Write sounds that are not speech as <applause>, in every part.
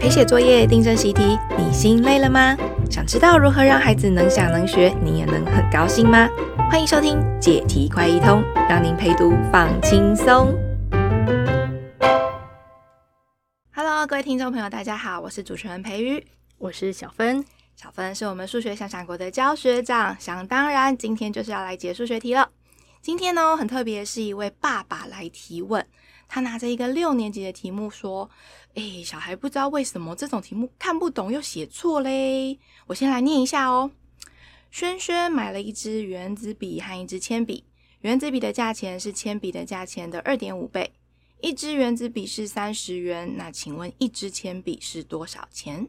陪写作业、订正习题，你心累了吗？想知道如何让孩子能想能学，你也能很高兴吗？欢迎收听解题快一通，让您陪读放轻松。Hello，各位听众朋友，大家好，我是主持人培瑜，我是小芬。小芬是我们数学想想国的教学长，想当然，今天就是要来解数学题了。今天呢，很特别，是一位爸爸来提问。他拿着一个六年级的题目说：“诶，小孩不知道为什么这种题目看不懂又写错嘞。”我先来念一下哦。轩轩买了一支原子笔和一支铅笔，原子笔的价钱是铅笔的价钱的二点五倍。一支原子笔是三十元，那请问一支铅笔是多少钱？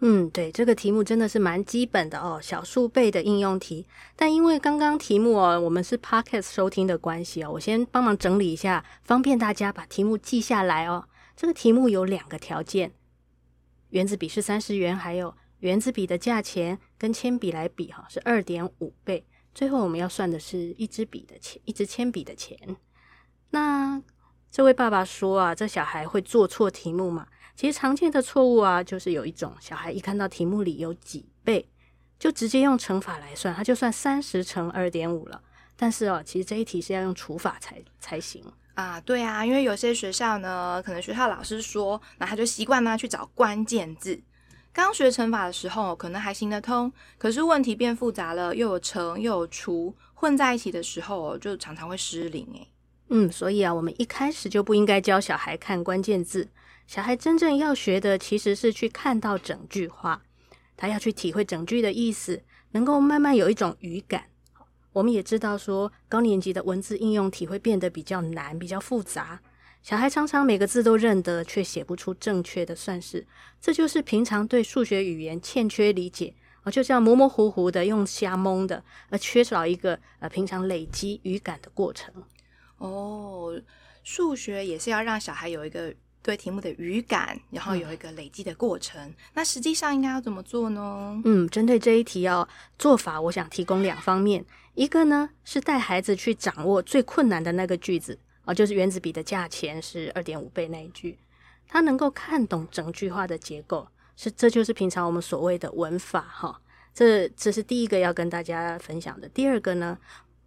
嗯，对，这个题目真的是蛮基本的哦，小数倍的应用题。但因为刚刚题目哦，我们是 Podcast 收听的关系哦，我先帮忙整理一下，方便大家把题目记下来哦。这个题目有两个条件，原子笔是三十元，还有原子笔的价钱跟铅笔来比哈，是二点五倍。最后我们要算的是一支笔的钱，一支铅笔的钱。那这位爸爸说啊，这小孩会做错题目吗？其实常见的错误啊，就是有一种小孩一看到题目里有几倍，就直接用乘法来算，他就算三十乘二点五了。但是哦，其实这一题是要用除法才才行啊。对啊，因为有些学校呢，可能学校老师说，那他就习惯呢去找关键字。刚学乘法的时候可能还行得通，可是问题变复杂了，又有乘又有除混在一起的时候，就常常会失灵诶。嗯，所以啊，我们一开始就不应该教小孩看关键字。小孩真正要学的其实是去看到整句话，他要去体会整句的意思，能够慢慢有一种语感。我们也知道说，高年级的文字应用题会变得比较难、比较复杂。小孩常常每个字都认得，却写不出正确的算式，这就是平常对数学语言欠缺理解，啊，就这样模模糊糊的用瞎蒙的，而缺少一个呃平常累积语感的过程。哦，数学也是要让小孩有一个。对题目的语感，然后有一个累积的过程。嗯、那实际上应该要怎么做呢？嗯，针对这一题哦，做法我想提供两方面。一个呢是带孩子去掌握最困难的那个句子哦，就是原子笔的价钱是二点五倍那一句，他能够看懂整句话的结构，是这就是平常我们所谓的文法哈、哦。这这是第一个要跟大家分享的。第二个呢，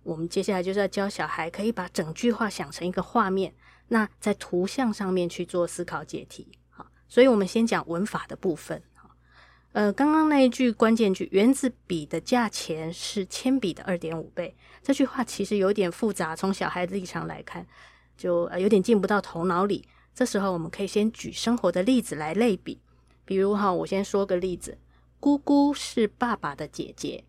我们接下来就是要教小孩可以把整句话想成一个画面。那在图像上面去做思考解题，好，所以我们先讲文法的部分，呃，刚刚那一句关键句，原子笔的价钱是铅笔的二点五倍，这句话其实有点复杂，从小孩子立场来看，就呃有点进不到头脑里。这时候我们可以先举生活的例子来类比，比如哈，我先说个例子，姑姑是爸爸的姐姐，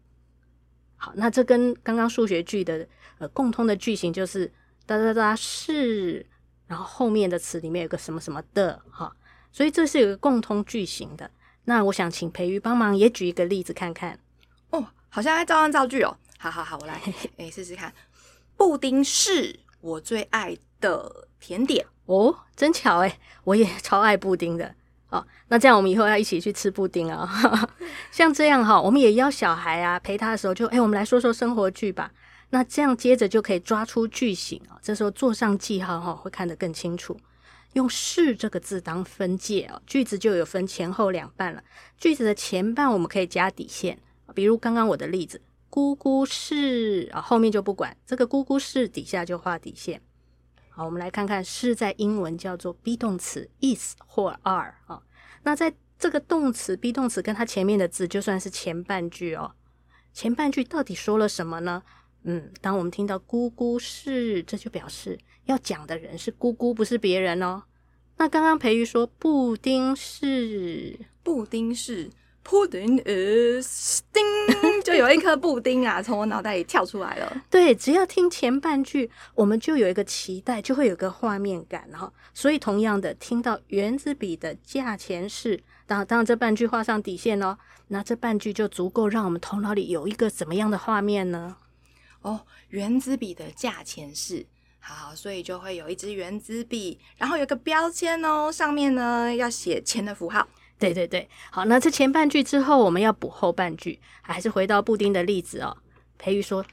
好，那这跟刚刚数学句的呃共通的句型就是哒哒哒是。然后后面的词里面有个什么什么的哈，所以这是有个共通句型的。那我想请培瑜帮忙也举一个例子看看。哦，好像在照样造句哦。好好好，我来 <laughs> 哎试试看。布丁是我最爱的甜点哦，真巧诶，我也超爱布丁的。哦，那这样我们以后要一起去吃布丁啊。<laughs> 像这样哈，我们也邀小孩啊陪他的时候就诶，我们来说说生活句吧。那这样接着就可以抓出句型啊，这时候做上记号哈，会看得更清楚。用是这个字当分界哦，句子就有分前后两半了。句子的前半我们可以加底线，比如刚刚我的例子，姑姑是啊，后面就不管，这个姑姑是底下就画底线。好，我们来看看是在英文叫做 be 动词 is 或 are 啊。那在这个动词 be 动词跟它前面的字就算是前半句哦。前半句到底说了什么呢？嗯，当我们听到姑姑是，这就表示要讲的人是姑姑，不是别人哦。那刚刚培瑜说布丁是，布丁是，pudding is 丁，就有一颗布丁啊，从我脑袋里跳出来了。<laughs> 对，只要听前半句，我们就有一个期待，就会有个画面感哈。所以同样的，听到原子笔的价钱是，当当这半句画上底线哦，那这半句就足够让我们头脑里有一个怎么样的画面呢？哦，原子笔的价钱是好，所以就会有一支原子笔，然后有个标签哦，上面呢要写钱的符号。对对对，好，那这前半句之后，我们要补后半句，还是回到布丁的例子哦。培育说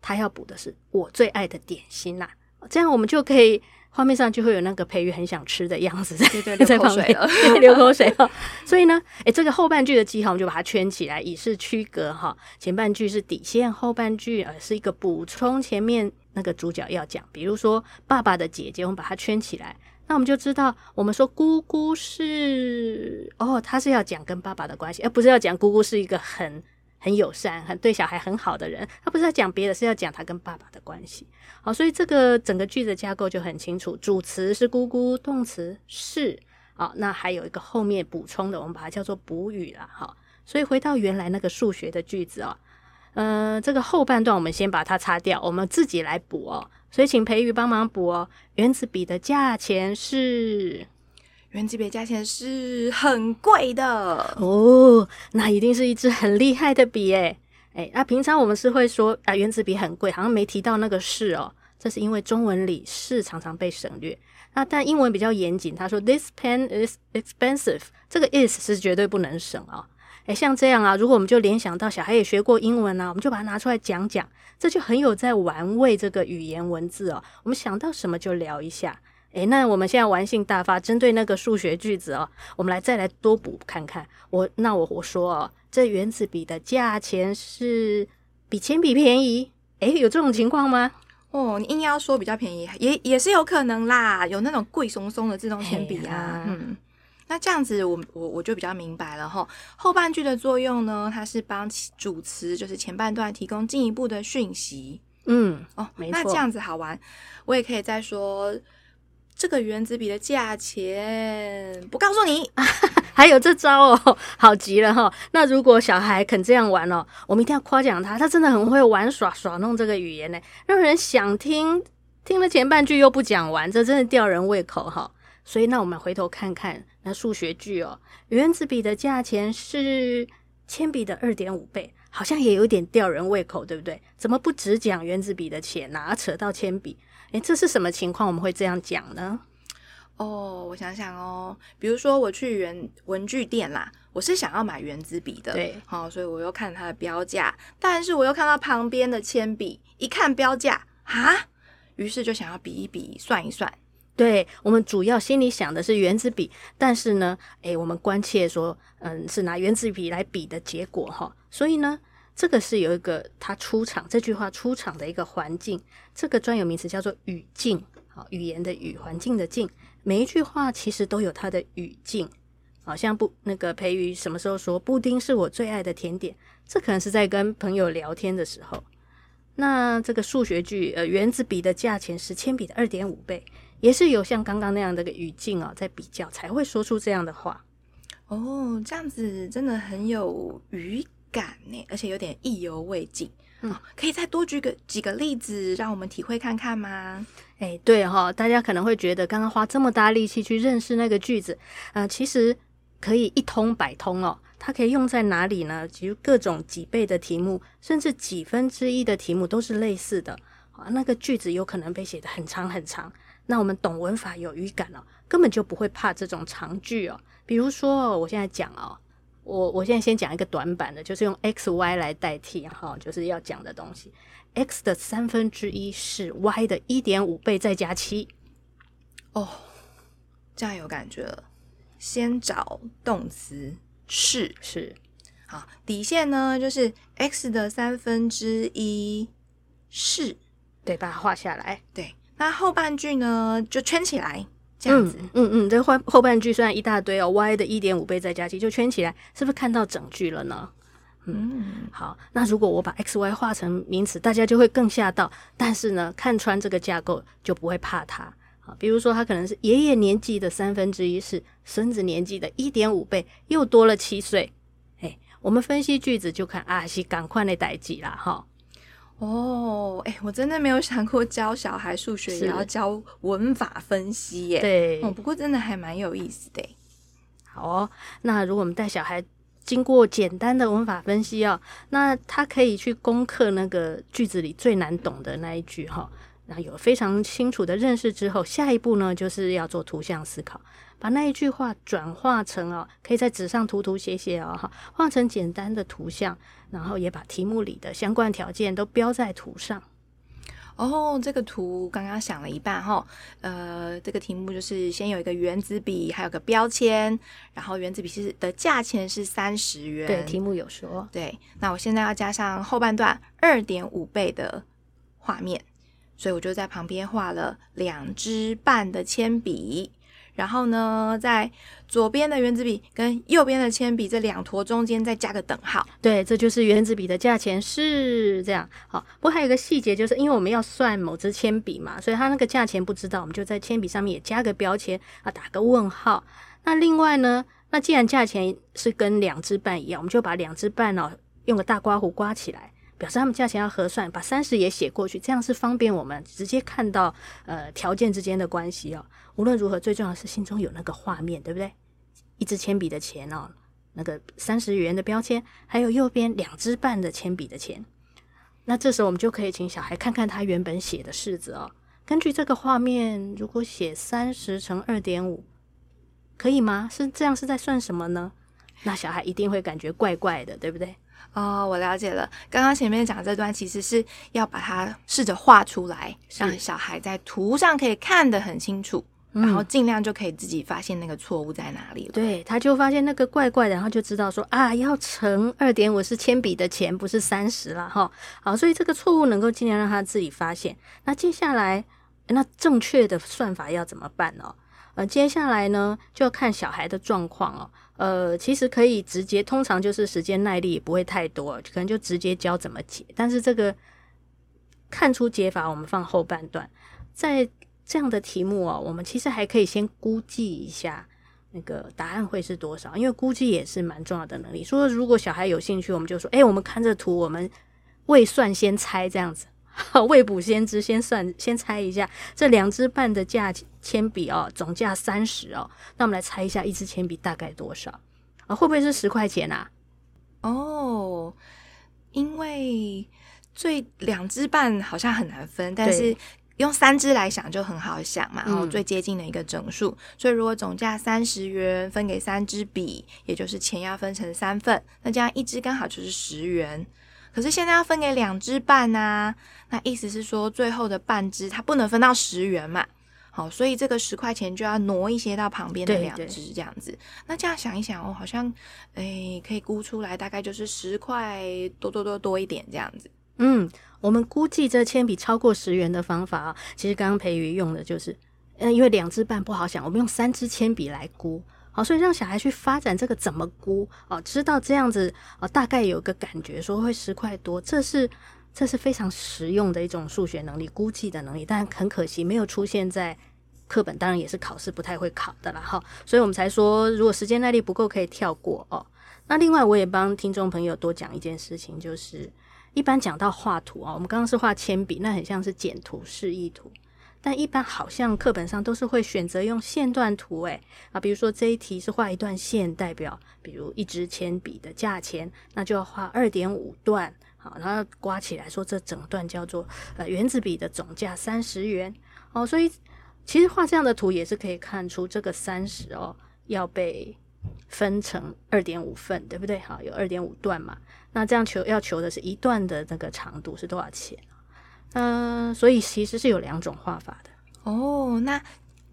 他要补的是我最爱的点心呐、啊，这样我们就可以画面上就会有那个培育很想吃的样子，对对，<laughs> 流口水了，<laughs> 流口水了。所以呢，诶，这个后半句的记号我们就把它圈起来，以示区隔哈。前半句是底线，后半句呃是一个补充，前面那个主角要讲，比如说爸爸的姐姐，我们把它圈起来，那我们就知道，我们说姑姑是哦，他是要讲跟爸爸的关系，而不是要讲姑姑是一个很。很友善，很对小孩很好的人，他不是在讲别的，是要讲他跟爸爸的关系。好，所以这个整个句子架构就很清楚，主词是姑姑，动词是。好，那还有一个后面补充的，我们把它叫做补语了。好，所以回到原来那个数学的句子哦，呃，这个后半段我们先把它擦掉，我们自己来补哦。所以请培瑜帮忙补哦。原子笔的价钱是。原子笔价钱是很贵的哦，那一定是一支很厉害的笔诶诶，那平常我们是会说啊，原子笔很贵，好像没提到那个是哦，这是因为中文里是常常被省略。那但英文比较严谨，他说 This pen is expensive，这个 is 是绝对不能省啊、哦。诶，像这样啊，如果我们就联想到小孩也学过英文啊，我们就把它拿出来讲讲，这就很有在玩味这个语言文字哦。我们想到什么就聊一下。诶，那我们现在玩性大发，针对那个数学句子哦，我们来再来多补看看。我那我我说哦，这原子笔的价钱是比铅笔便宜？诶，有这种情况吗？哦，你硬要说比较便宜，也也是有可能啦。有那种贵松松的自动铅笔啊。嗯，那这样子我，我我我就比较明白了哈。后半句的作用呢，它是帮主词，就是前半段提供进一步的讯息。嗯，哦，没错。那这样子好玩，我也可以再说。这个原子笔的价钱不告诉你，<laughs> 还有这招哦，<laughs> 好极了哈。那如果小孩肯这样玩哦，我们一定要夸奖他，他真的很会玩耍耍弄这个语言呢，让人想听。听了前半句又不讲完，这真的吊人胃口哈。所以那我们回头看看那数学句哦，原子笔的价钱是铅笔的二点五倍，好像也有点吊人胃口，对不对？怎么不只讲原子笔的钱啊，扯到铅笔？诶，这是什么情况？我们会这样讲呢？哦，我想想哦，比如说我去原文具店啦，我是想要买原子笔的，对，好、哦，所以我又看它的标价，但是我又看到旁边的铅笔，一看标价啊，于是就想要比一比，算一算。对，我们主要心里想的是原子笔，但是呢，诶，我们关切说，嗯，是拿原子笔来比的结果哈，所以呢。这个是有一个它出场这句话出场的一个环境，这个专有名词叫做语境，好，语言的语，环境的境。每一句话其实都有它的语境，好像不那个培瑜什么时候说布丁是我最爱的甜点，这可能是在跟朋友聊天的时候。那这个数学句，呃，原子笔的价钱是铅笔的二点五倍，也是有像刚刚那样的个语境哦，在比较才会说出这样的话。哦，这样子真的很有语感呢，而且有点意犹未尽。嗯，可以再多举个几个例子，让我们体会看看吗？哎，对哈、哦，大家可能会觉得刚刚花这么大力气去认识那个句子，呃，其实可以一通百通哦。它可以用在哪里呢？其实各种几倍的题目，甚至几分之一的题目都是类似的啊。那个句子有可能被写得很长很长，那我们懂文法有语感哦，根本就不会怕这种长句哦。比如说，我现在讲哦。我我现在先讲一个短板的，就是用 x y 来代替哈，就是要讲的东西。x 的三分之一是 y 的一点五倍再加七。哦，这样有感觉了。先找动词是是，好，底线呢就是 x 的三分之一是，对，把它画下来。对，那后半句呢就圈起来。这样子，嗯嗯嗯，这后后半句虽然一大堆哦，y 的一点五倍再加七就圈起来，是不是看到整句了呢？嗯，嗯好，那如果我把 x y 画成名词，大家就会更吓到。但是呢，看穿这个架构就不会怕它。啊，比如说它可能是爷爷年纪的三分之一是孙子年纪的一点五倍，又多了七岁。哎，我们分析句子就看啊，是赶快的代志啦，哈。哦，哎，我真的没有想过教小孩数学也要教文法分析耶。对，哦，不过真的还蛮有意思的。好哦，那如果我们带小孩经过简单的文法分析哦，那他可以去攻克那个句子里最难懂的那一句哈。那有非常清楚的认识之后，下一步呢就是要做图像思考。把那一句话转化成哦，可以在纸上涂涂写写哦，哈，画成简单的图像，然后也把题目里的相关条件都标在图上。哦，这个图刚刚想了一半哈，呃，这个题目就是先有一个原子笔，还有个标签，然后原子笔是的价钱是三十元。对，题目有说。对，那我现在要加上后半段二点五倍的画面，所以我就在旁边画了两支半的铅笔。然后呢，在左边的原子笔跟右边的铅笔这两坨中间再加个等号。对，这就是原子笔的价钱是这样。好，不过还有一个细节，就是因为我们要算某支铅笔嘛，所以它那个价钱不知道，我们就在铅笔上面也加个标签啊，打个问号。那另外呢，那既然价钱是跟两支半一样，我们就把两支半哦用个大刮胡刮起来。表示他们价钱要核算，把三十也写过去，这样是方便我们直接看到呃条件之间的关系哦。无论如何，最重要是心中有那个画面，对不对？一支铅笔的钱哦，那个三十元的标签，还有右边两支半的铅笔的钱。那这时候我们就可以请小孩看看他原本写的式子哦。根据这个画面，如果写三十乘二点五，可以吗？是这样是在算什么呢？那小孩一定会感觉怪怪的，对不对？哦，我了解了。刚刚前面讲这段，其实是要把它试着画出来，让小孩在图上可以看得很清楚，嗯、然后尽量就可以自己发现那个错误在哪里了。对，他就发现那个怪怪的，然后就知道说啊，要乘二点五是铅笔的钱，不是三十了哈。好，所以这个错误能够尽量让他自己发现。那接下来，那正确的算法要怎么办呢？呃，接下来呢，就要看小孩的状况哦。呃，其实可以直接，通常就是时间耐力也不会太多，可能就直接教怎么解。但是这个看出解法，我们放后半段。在这样的题目哦，我们其实还可以先估计一下那个答案会是多少，因为估计也是蛮重要的能力。说如果小孩有兴趣，我们就说，哎，我们看这图，我们未算先猜这样子。好，<laughs> 未卜先知，先算，先猜一下这两支半的价铅笔哦，总价三十哦。那我们来猜一下，一支铅笔大概多少啊？会不会是十块钱啊？哦，因为最两支半好像很难分，但是用三支来想就很好想嘛。然后最接近的一个整数，嗯、所以如果总价三十元分给三支笔，也就是钱要分成三份，那这样一支刚好就是十元。可是现在要分给两支半啊，那意思是说最后的半支它不能分到十元嘛？好，所以这个十块钱就要挪一些到旁边的两支这样子。那这样想一想哦，好像诶、欸、可以估出来大概就是十块多多多多一点这样子。嗯，我们估计这铅笔超过十元的方法啊，其实刚刚培瑜用的就是，嗯，因为两支半不好想，我们用三支铅笔来估。好，所以让小孩去发展这个怎么估哦，知道这样子哦，大概有个感觉，说会十块多，这是这是非常实用的一种数学能力，估计的能力。但很可惜没有出现在课本，当然也是考试不太会考的了哈。所以我们才说，如果时间耐力不够，可以跳过哦。那另外，我也帮听众朋友多讲一件事情，就是一般讲到画图啊，我们刚刚是画铅笔，那很像是简图、示意图。但一般好像课本上都是会选择用线段图，诶啊，比如说这一题是画一段线，代表比如一支铅笔的价钱，那就要画二点五段，好，然后刮起来说这整段叫做呃原子笔的总价三十元，哦，所以其实画这样的图也是可以看出这个三十哦要被分成二点五份，对不对？好，有二点五段嘛，那这样求要求的是一段的那个长度是多少钱？嗯、呃，所以其实是有两种画法的哦。那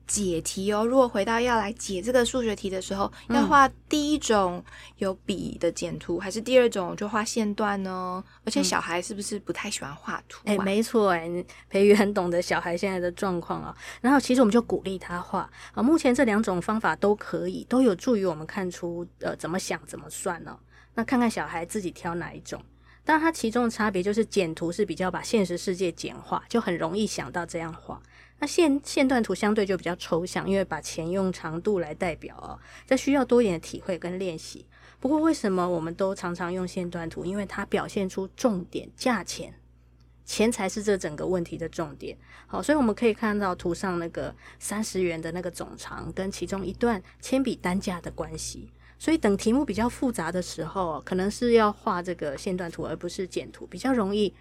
解题哦，如果回到要来解这个数学题的时候，要画第一种有笔的简图，嗯、还是第二种就画线段呢？而且小孩是不是不太喜欢画图、啊？哎、嗯欸，没错，哎，培瑜很懂得小孩现在的状况啊。然后其实我们就鼓励他画啊。目前这两种方法都可以，都有助于我们看出呃怎么想怎么算呢、哦？那看看小孩自己挑哪一种。但它其中的差别就是简图是比较把现实世界简化，就很容易想到这样画。那线线段图相对就比较抽象，因为把钱用长度来代表哦，这需要多一点的体会跟练习。不过为什么我们都常常用线段图？因为它表现出重点，价钱，钱才是这整个问题的重点。好，所以我们可以看到图上那个三十元的那个总长跟其中一段铅笔单价的关系。所以等题目比较复杂的时候，可能是要画这个线段图，而不是简图，比较容易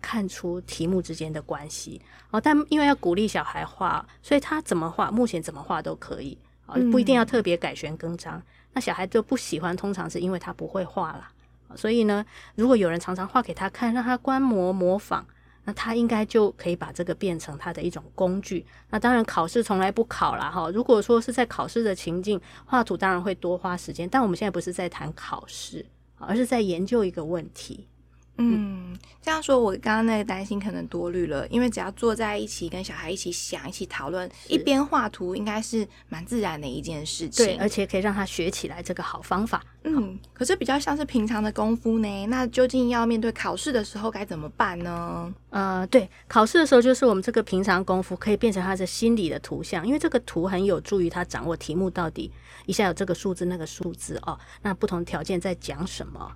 看出题目之间的关系。哦，但因为要鼓励小孩画，所以他怎么画，目前怎么画都可以，哦，不一定要特别改弦更张。嗯、那小孩就不喜欢，通常是因为他不会画啦。所以呢，如果有人常常画给他看，让他观摩模仿，那他应该就可以把这个变成他的一种工具。那当然考试从来不考啦哈。如果说是在考试的情境，画图当然会多花时间。但我们现在不是在谈考试，而是在研究一个问题。嗯，这样说，我刚刚那个担心可能多虑了，因为只要坐在一起跟小孩一起想、一起讨论，一边画图，应该是蛮自然的一件事情。对，而且可以让他学起来这个好方法。嗯，可是比较像是平常的功夫呢，那究竟要面对考试的时候该怎么办呢？呃，对，考试的时候就是我们这个平常功夫可以变成他的心理的图像，因为这个图很有助于他掌握题目到底一下有这个数字那个数字哦，那不同条件在讲什么。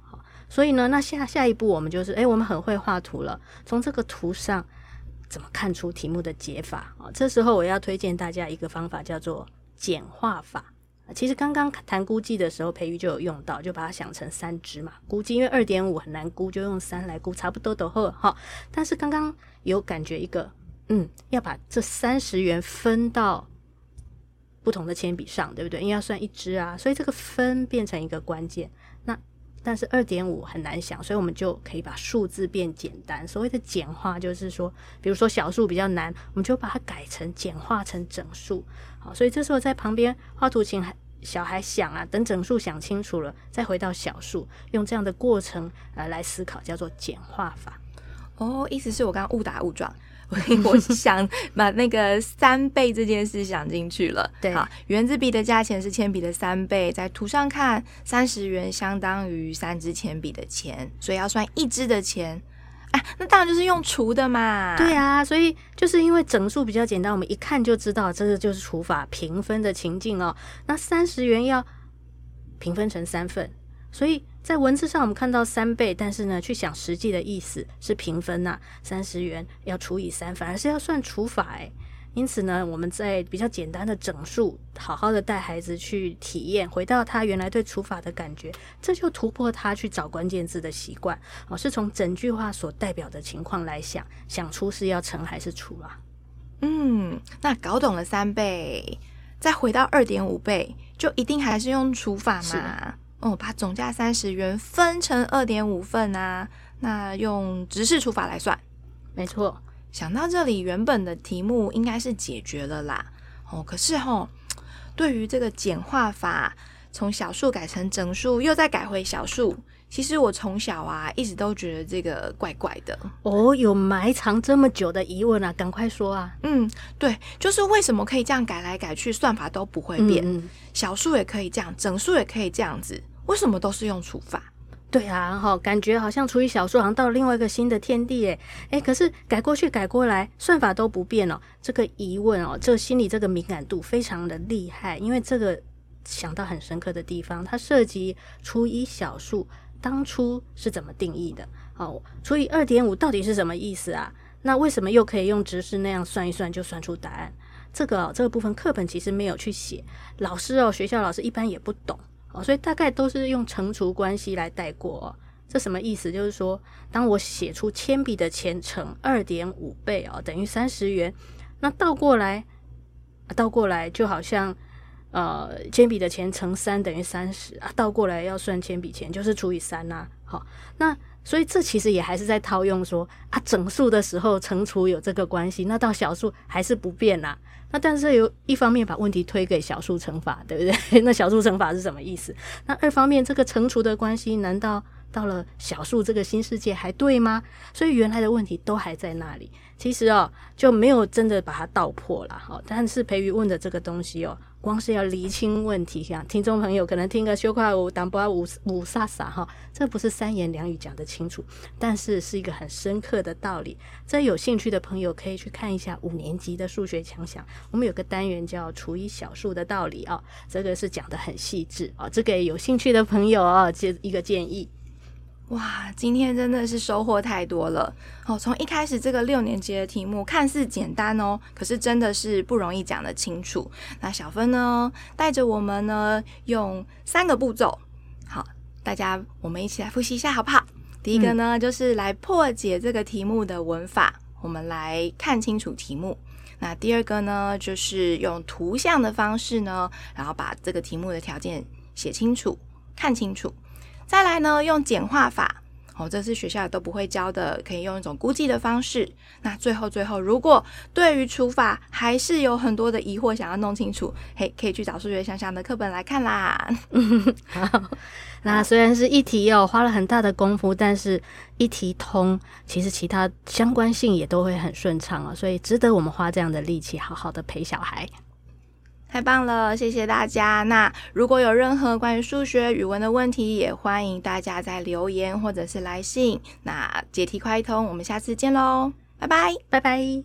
所以呢，那下下一步我们就是，诶，我们很会画图了。从这个图上怎么看出题目的解法啊？这时候我要推荐大家一个方法，叫做简化法。其实刚刚谈估计的时候，培育就有用到，就把它想成三支嘛。估计因为二点五很难估，就用三来估，差不多都好哈。但是刚刚有感觉一个，嗯，要把这三十元分到不同的铅笔上，对不对？因为要算一支啊，所以这个分变成一个关键。但是二点五很难想，所以我们就可以把数字变简单。所谓的简化，就是说，比如说小数比较难，我们就把它改成简化成整数。好，所以这时候在旁边画图，请小孩想啊，等整数想清楚了，再回到小数，用这样的过程呃来思考，叫做简化法。哦，意思是我刚刚误打误撞。我想把那个三倍这件事想进去了。对，好，圆珠笔的价钱是铅笔的三倍，在图上看，三十元相当于三支铅笔的钱，所以要算一支的钱。哎，那当然就是用除的嘛。对啊，所以就是因为整数比较简单，我们一看就知道这个就是除法平分的情境哦。那三十元要平分成三份，所以。在文字上我们看到三倍，但是呢，去想实际的意思是平分呐、啊，三十元要除以三，反而是要算除法诶。因此呢，我们在比较简单的整数，好好的带孩子去体验，回到他原来对除法的感觉，这就突破他去找关键字的习惯哦，是从整句话所代表的情况来想，想出是要乘还是除啊？嗯，那搞懂了三倍，再回到二点五倍，就一定还是用除法嘛？哦，把总价三十元分成二点五份啊，那用直式除法来算，没错。想到这里，原本的题目应该是解决了啦。哦，可是吼、哦，对于这个简化法，从小数改成整数，又再改回小数，其实我从小啊一直都觉得这个怪怪的。哦，有埋藏这么久的疑问啊，赶快说啊。嗯，对，就是为什么可以这样改来改去，算法都不会变？嗯嗯，小数也可以这样，整数也可以这样子。为什么都是用除法？对啊，哈，感觉好像除以小数，好像到了另外一个新的天地，诶诶，可是改过去改过来，算法都不变哦。这个疑问哦，这个心理这个敏感度非常的厉害，因为这个想到很深刻的地方，它涉及除以小数当初是怎么定义的？哦，除以二点五到底是什么意思啊？那为什么又可以用直式那样算一算就算出答案？这个哦，这个部分课本其实没有去写，老师哦，学校老师一般也不懂。哦，所以大概都是用乘除关系来带过哦。这什么意思？就是说，当我写出铅笔的钱乘二点五倍哦，等于三十元。那倒过来，倒过来就好像呃，铅笔的钱乘三等于三十啊。倒过来要算铅笔钱，就是除以三呐。好，那所以这其实也还是在套用说啊，整数的时候乘除有这个关系，那到小数还是不变啦。那但是有一方面把问题推给小数乘法，对不对？<laughs> 那小数乘法是什么意思？那二方面这个乘除的关系，难道到了小数这个新世界还对吗？所以原来的问题都还在那里。其实哦，就没有真的把它道破了。哈，但是培瑜问的这个东西哦。光是要厘清问题，像听众朋友可能听个羞夸五、当不五五煞煞哈，这不是三言两语讲得清楚，但是是一个很深刻的道理。这有兴趣的朋友可以去看一下五年级的数学强项，我们有个单元叫除以小数的道理啊，这个是讲得很细致啊，这个有兴趣的朋友啊，这一个建议。哇，今天真的是收获太多了哦！从一开始这个六年级的题目看似简单哦，可是真的是不容易讲得清楚。那小芬呢，带着我们呢，用三个步骤，好，大家我们一起来复习一下好不好？第一个呢，嗯、就是来破解这个题目的文法，我们来看清楚题目。那第二个呢，就是用图像的方式呢，然后把这个题目的条件写清楚、看清楚。再来呢，用简化法哦，这是学校都不会教的，可以用一种估计的方式。那最后最后，如果对于除法还是有很多的疑惑，想要弄清楚，嘿，可以去找数学想想的课本来看啦。<laughs> 好，那虽然是一题哦，花了很大的功夫，但是一题通，其实其他相关性也都会很顺畅哦，所以值得我们花这样的力气，好好的陪小孩。太棒了，谢谢大家。那如果有任何关于数学、语文的问题，也欢迎大家在留言或者是来信。那解题快通，我们下次见喽，拜拜，拜拜。